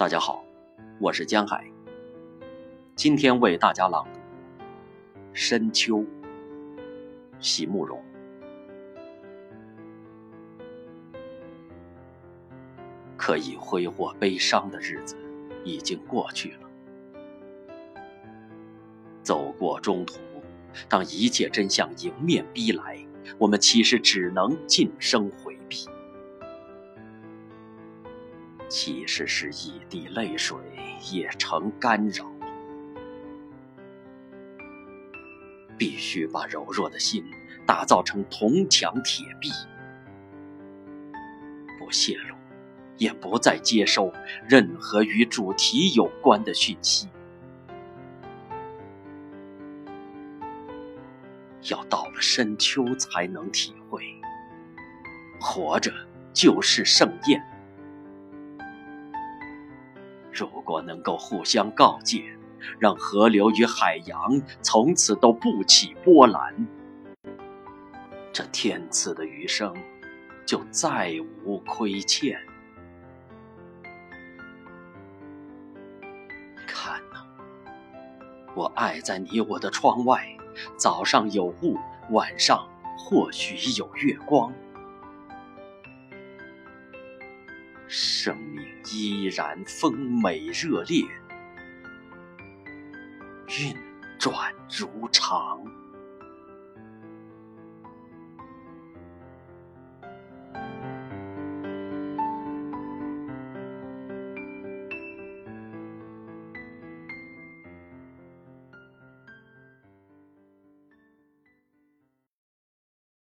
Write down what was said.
大家好，我是江海。今天为大家朗读《深秋》，席慕容。可以挥霍悲伤的日子已经过去了，走过中途，当一切真相迎面逼来，我们其实只能噤声回其实是一滴泪水也成干扰，必须把柔弱的心打造成铜墙铁壁，不泄露，也不再接收任何与主题有关的讯息。要到了深秋才能体会，活着就是盛宴。如果能够互相告诫，让河流与海洋从此都不起波澜，这天赐的余生就再无亏欠。看呐，我爱在你我的窗外，早上有雾，晚上或许有月光。生命依然丰美热烈，运转如常。